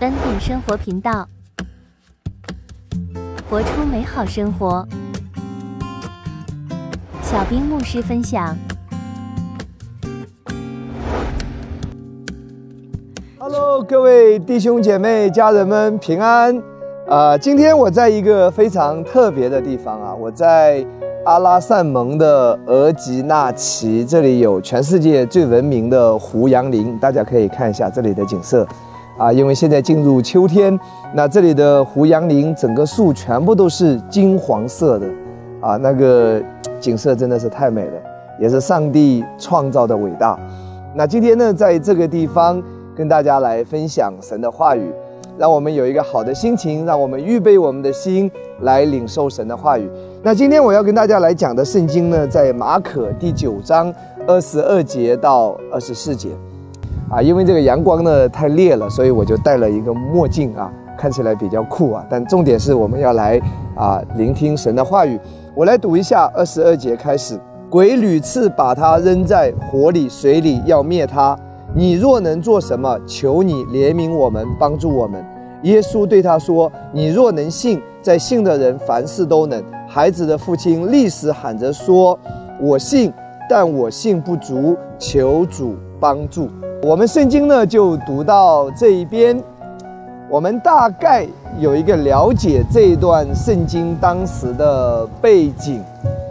恩典生活频道，活出美好生活。小兵牧师分享。Hello，各位弟兄姐妹、家人们平安。啊、今天我在一个非常特别的地方啊，我在阿拉善盟的额吉纳旗，这里有全世界最闻名的胡杨林，大家可以看一下这里的景色。啊，因为现在进入秋天，那这里的胡杨林整个树全部都是金黄色的，啊，那个景色真的是太美了，也是上帝创造的伟大。那今天呢，在这个地方跟大家来分享神的话语，让我们有一个好的心情，让我们预备我们的心来领受神的话语。那今天我要跟大家来讲的圣经呢，在马可第九章二十二节到二十四节。啊，因为这个阳光呢太烈了，所以我就戴了一个墨镜啊，看起来比较酷啊。但重点是我们要来啊聆听神的话语。我来读一下二十二节开始：鬼屡次把他扔在火里、水里，要灭他。你若能做什么，求你怜悯我们，帮助我们。耶稣对他说：“你若能信，在信的人凡事都能。”孩子的父亲立时喊着说：“我信，但我信不足，求主帮助。”我们圣经呢就读到这一边，我们大概有一个了解这一段圣经当时的背景。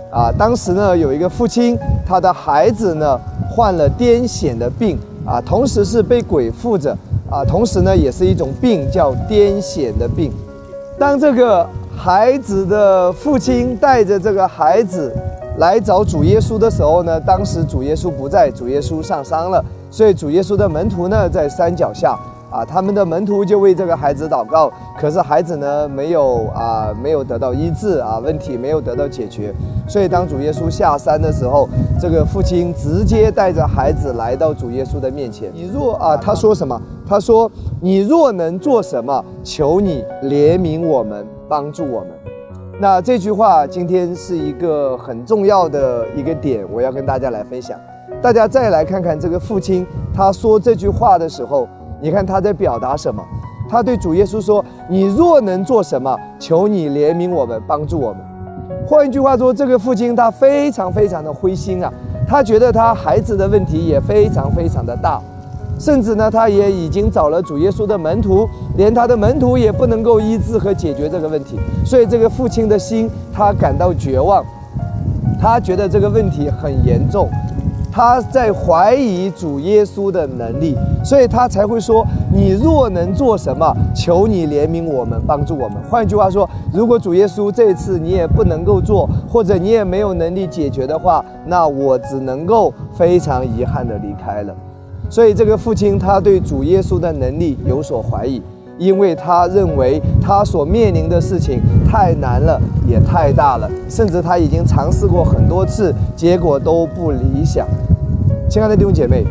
啊，当时呢有一个父亲，他的孩子呢患了癫痫的病啊，同时是被鬼附着啊，同时呢也是一种病叫癫痫的病。当这个孩子的父亲带着这个孩子来找主耶稣的时候呢，当时主耶稣不在，主耶稣上山了。所以主耶稣的门徒呢，在山脚下啊，他们的门徒就为这个孩子祷告，可是孩子呢，没有啊，没有得到医治啊，问题没有得到解决。所以当主耶稣下山的时候，这个父亲直接带着孩子来到主耶稣的面前。你若啊，他说什么？他说：“你若能做什么，求你怜悯我们，帮助我们。”那这句话今天是一个很重要的一个点，我要跟大家来分享。大家再来看看这个父亲，他说这句话的时候，你看他在表达什么？他对主耶稣说：“你若能做什么，求你怜悯我们，帮助我们。”换一句话说，这个父亲他非常非常的灰心啊，他觉得他孩子的问题也非常非常的大，甚至呢，他也已经找了主耶稣的门徒，连他的门徒也不能够医治和解决这个问题，所以这个父亲的心他感到绝望，他觉得这个问题很严重。他在怀疑主耶稣的能力，所以他才会说：“你若能做什么，求你怜悯我们，帮助我们。”换句话说，如果主耶稣这次你也不能够做，或者你也没有能力解决的话，那我只能够非常遗憾地离开了。所以这个父亲他对主耶稣的能力有所怀疑，因为他认为他所面临的事情太难了，也太大了，甚至他已经尝试过很多次，结果都不理想。亲爱的弟兄姐妹，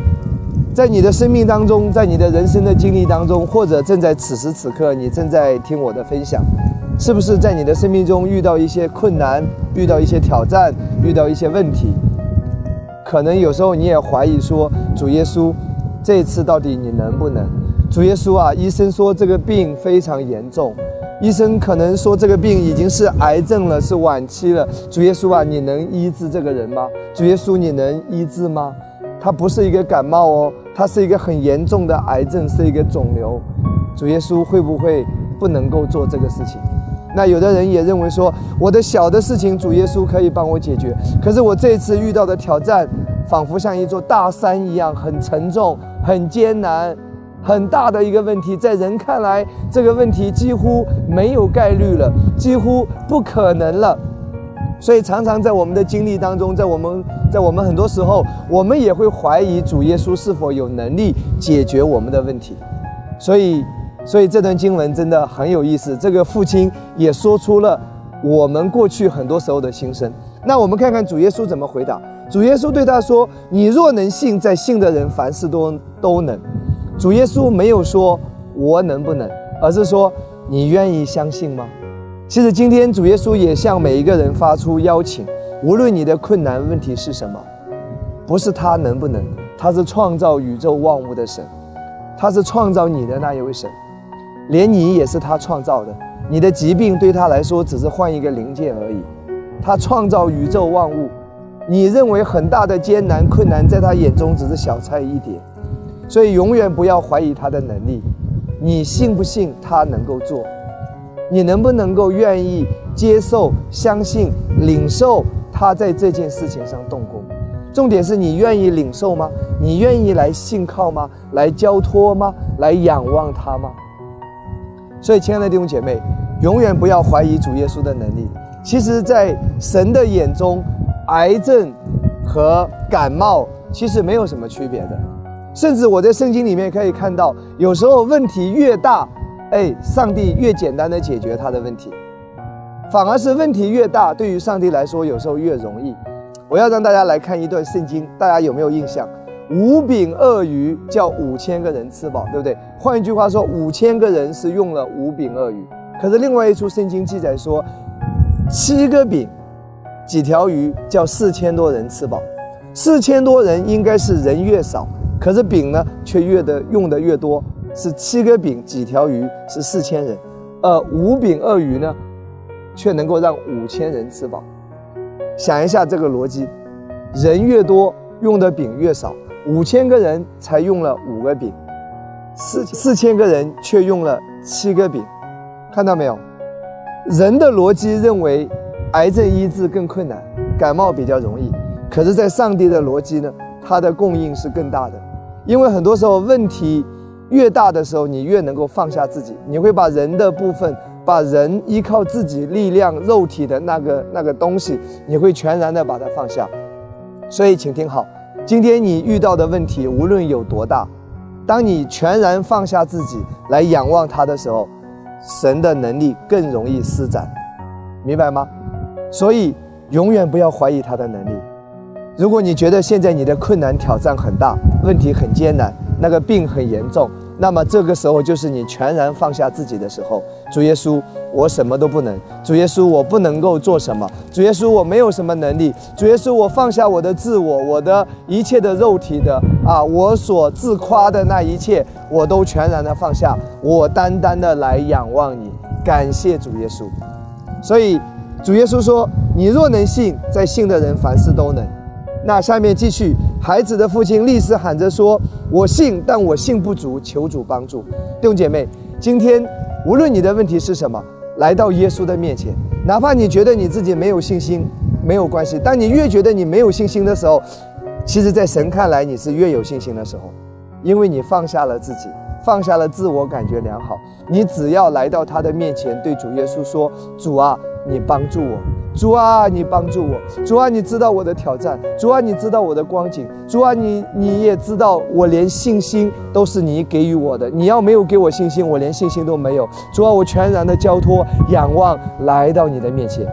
在你的生命当中，在你的人生的经历当中，或者正在此时此刻，你正在听我的分享，是不是在你的生命中遇到一些困难，遇到一些挑战，遇到一些问题？可能有时候你也怀疑说，主耶稣，这次到底你能不能？主耶稣啊，医生说这个病非常严重，医生可能说这个病已经是癌症了，是晚期了。主耶稣啊，你能医治这个人吗？主耶稣，你能医治吗？他不是一个感冒哦，他是一个很严重的癌症，是一个肿瘤。主耶稣会不会不能够做这个事情？那有的人也认为说，我的小的事情主耶稣可以帮我解决，可是我这次遇到的挑战，仿佛像一座大山一样，很沉重、很艰难、很大的一个问题，在人看来，这个问题几乎没有概率了，几乎不可能了。所以常常在我们的经历当中，在我们在我们很多时候，我们也会怀疑主耶稣是否有能力解决我们的问题。所以，所以这段经文真的很有意思。这个父亲也说出了我们过去很多时候的心声。那我们看看主耶稣怎么回答。主耶稣对他说：“你若能信，在信的人凡事都都能。”主耶稣没有说我能不能，而是说你愿意相信吗？其实今天主耶稣也向每一个人发出邀请，无论你的困难问题是什么，不是他能不能，他是创造宇宙万物的神，他是创造你的那一位神。连你也是他创造的，你的疾病对他来说只是换一个零件而已。他创造宇宙万物，你认为很大的艰难困难，在他眼中只是小菜一碟。所以永远不要怀疑他的能力，你信不信他能够做？你能不能够愿意接受、相信、领受他在这件事情上动工？重点是你愿意领受吗？你愿意来信靠吗？来交托吗？来仰望他吗？所以，亲爱的弟兄姐妹，永远不要怀疑主耶稣的能力。其实，在神的眼中，癌症和感冒其实没有什么区别的。甚至我在圣经里面可以看到，有时候问题越大，哎，上帝越简单的解决他的问题；反而是问题越大，对于上帝来说，有时候越容易。我要让大家来看一段圣经，大家有没有印象？五饼鳄鱼叫五千个人吃饱，对不对？换一句话说，五千个人是用了五饼鳄鱼。可是另外一处圣经记载说，七个饼，几条鱼叫四千多人吃饱。四千多人应该是人越少，可是饼呢却越的用的越多，是七个饼几条鱼是四千人，而，五饼二鱼呢，却能够让五千人吃饱。想一下这个逻辑，人越多用的饼越少，五千个人才用了五个饼，四四千个人却用了七个饼，看到没有？人的逻辑认为癌症医治更困难，感冒比较容易，可是，在上帝的逻辑呢，它的供应是更大的，因为很多时候问题越大的时候，你越能够放下自己，你会把人的部分。把人依靠自己力量、肉体的那个那个东西，你会全然的把它放下。所以，请听好，今天你遇到的问题无论有多大，当你全然放下自己来仰望他的时候，神的能力更容易施展，明白吗？所以，永远不要怀疑他的能力。如果你觉得现在你的困难挑战很大，问题很艰难，那个病很严重。那么这个时候就是你全然放下自己的时候。主耶稣，我什么都不能。主耶稣，我不能够做什么。主耶稣，我没有什么能力。主耶稣，我放下我的自我，我的一切的肉体的啊，我所自夸的那一切，我都全然的放下。我单单的来仰望你，感谢主耶稣。所以主耶稣说：“你若能信，在信的人凡事都能。”那下面继续，孩子的父亲立时喊着说：“我信，但我信不足，求主帮助。”弟兄姐妹，今天无论你的问题是什么，来到耶稣的面前，哪怕你觉得你自己没有信心，没有关系。当你越觉得你没有信心的时候，其实，在神看来你是越有信心的时候，因为你放下了自己，放下了自我感觉良好。你只要来到他的面前，对主耶稣说：“主啊，你帮助我。”主啊，你帮助我！主啊，你知道我的挑战！主啊，你知道我的光景！主啊，你你也知道我连信心都是你给予我的。你要没有给我信心，我连信心都没有。主啊，我全然的交托、仰望，来到你的面前。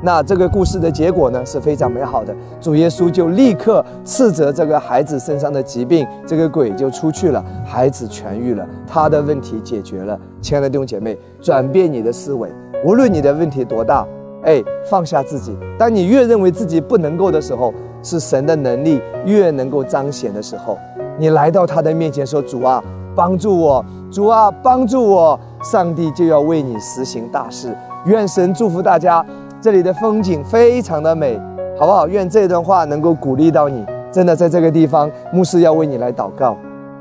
那这个故事的结果呢是非常美好的。主耶稣就立刻斥责这个孩子身上的疾病，这个鬼就出去了，孩子痊愈了，他的问题解决了。亲爱的弟兄姐妹，转变你的思维，无论你的问题多大。哎，放下自己。当你越认为自己不能够的时候，是神的能力越能够彰显的时候。你来到他的面前说：“主啊，帮助我！主啊，帮助我！”上帝就要为你实行大事。愿神祝福大家。这里的风景非常的美，好不好？愿这段话能够鼓励到你。真的，在这个地方，牧师要为你来祷告。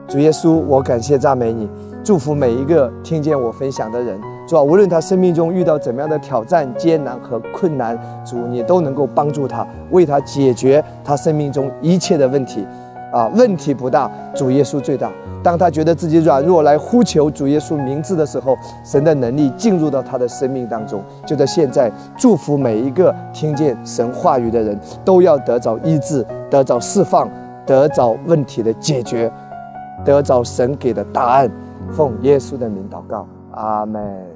主耶稣，我感谢赞美你，祝福每一个听见我分享的人。主啊，无论他生命中遇到怎么样的挑战、艰难和困难，主你都能够帮助他，为他解决他生命中一切的问题。啊，问题不大，主耶稣最大。当他觉得自己软弱来呼求主耶稣名字的时候，神的能力进入到他的生命当中。就在现在，祝福每一个听见神话语的人，都要得着医治，得着释放，得着问题的解决，得着神给的答案。奉耶稣的名祷告，阿门。